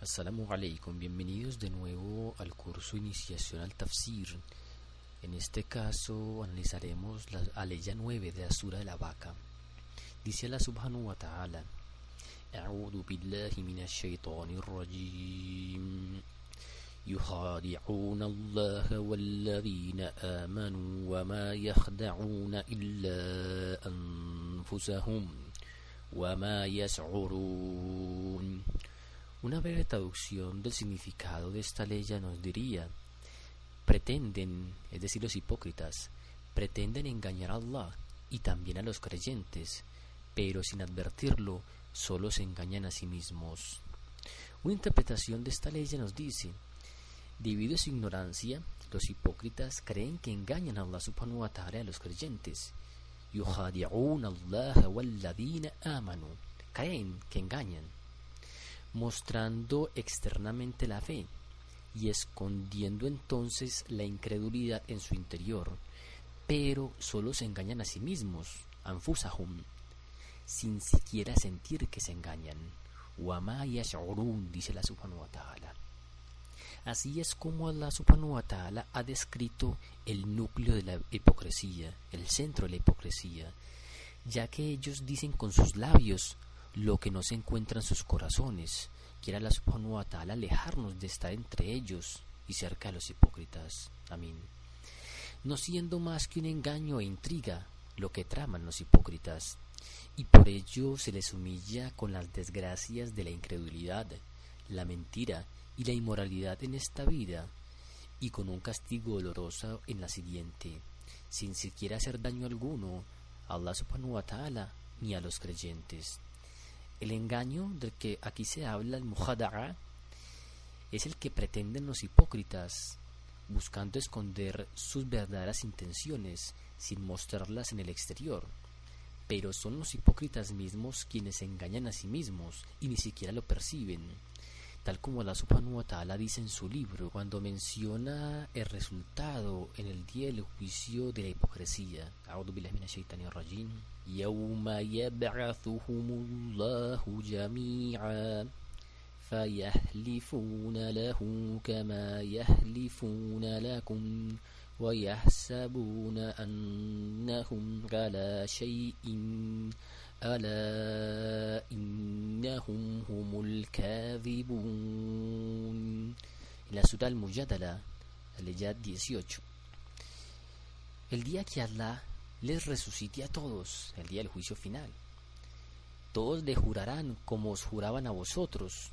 Assalamu alaikum, bienvenidos de nuevo al curso Iniciación al Tafsir. En este caso analizaremos la aleya 9 de Asura de la Vaca. Dice Allah subhanahu wa ta'ala: أعوذ بالله من الشيطان الرجيم يخادعون الله والذين آمنوا وما يخدعون إلا أنفسهم وما يشعرون una breve traducción del significado de esta ley nos diría, pretenden, es decir, los hipócritas, pretenden engañar a Allah y también a los creyentes, pero sin advertirlo, solo se engañan a sí mismos. Una interpretación de esta ley nos dice, debido a su ignorancia, los hipócritas creen que engañan a Allah subhanahu wa ta'ala a los creyentes. Allah amanu. Creen que engañan mostrando externamente la fe y escondiendo entonces la incredulidad en su interior, pero solo se engañan a sí mismos, anfusahum, sin siquiera sentir que se engañan. Wama dice la subhanahu. Así es como Allah subhanahu ha descrito el núcleo de la hipocresía, el centro de la hipocresía, ya que ellos dicen con sus labios lo que no se encuentra en sus corazones. Quiera la subhanahu wa ta'ala alejarnos de estar entre ellos y cerca de los hipócritas. Amén. No siendo más que un engaño e intriga lo que traman los hipócritas, y por ello se les humilla con las desgracias de la incredulidad, la mentira y la inmoralidad en esta vida, y con un castigo doloroso en la siguiente, sin siquiera hacer daño alguno a Allah subhanahu wa ta'ala ni a los creyentes. El engaño del que aquí se habla, el muhada'a, es el que pretenden los hipócritas, buscando esconder sus verdaderas intenciones sin mostrarlas en el exterior. Pero son los hipócritas mismos quienes engañan a sí mismos y ni siquiera lo perciben tal como Allah subhanahu wa ta'ala dice en su libro, cuando menciona el resultado en el día del juicio de la hipocresía. يوم يبعثهم الله جميعا فيحلفون له كما يحلفون لكم ويحسبون أنهم على شيء ألا إنهم هم الكاذبون la Surah Al-Mujadala, la 18. El día que Allah les resucite a todos, el día del juicio final. Todos le jurarán como os juraban a vosotros,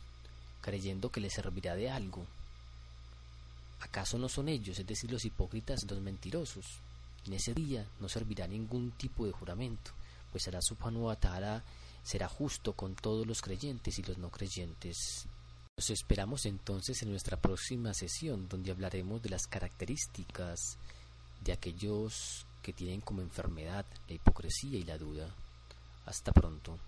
creyendo que les servirá de algo. ¿Acaso no son ellos, es decir, los hipócritas, los mentirosos? En ese día no servirá ningún tipo de juramento pues será subhanahu wa ta'ala será justo con todos los creyentes y los no creyentes. Los esperamos entonces en nuestra próxima sesión donde hablaremos de las características de aquellos que tienen como enfermedad la hipocresía y la duda. Hasta pronto.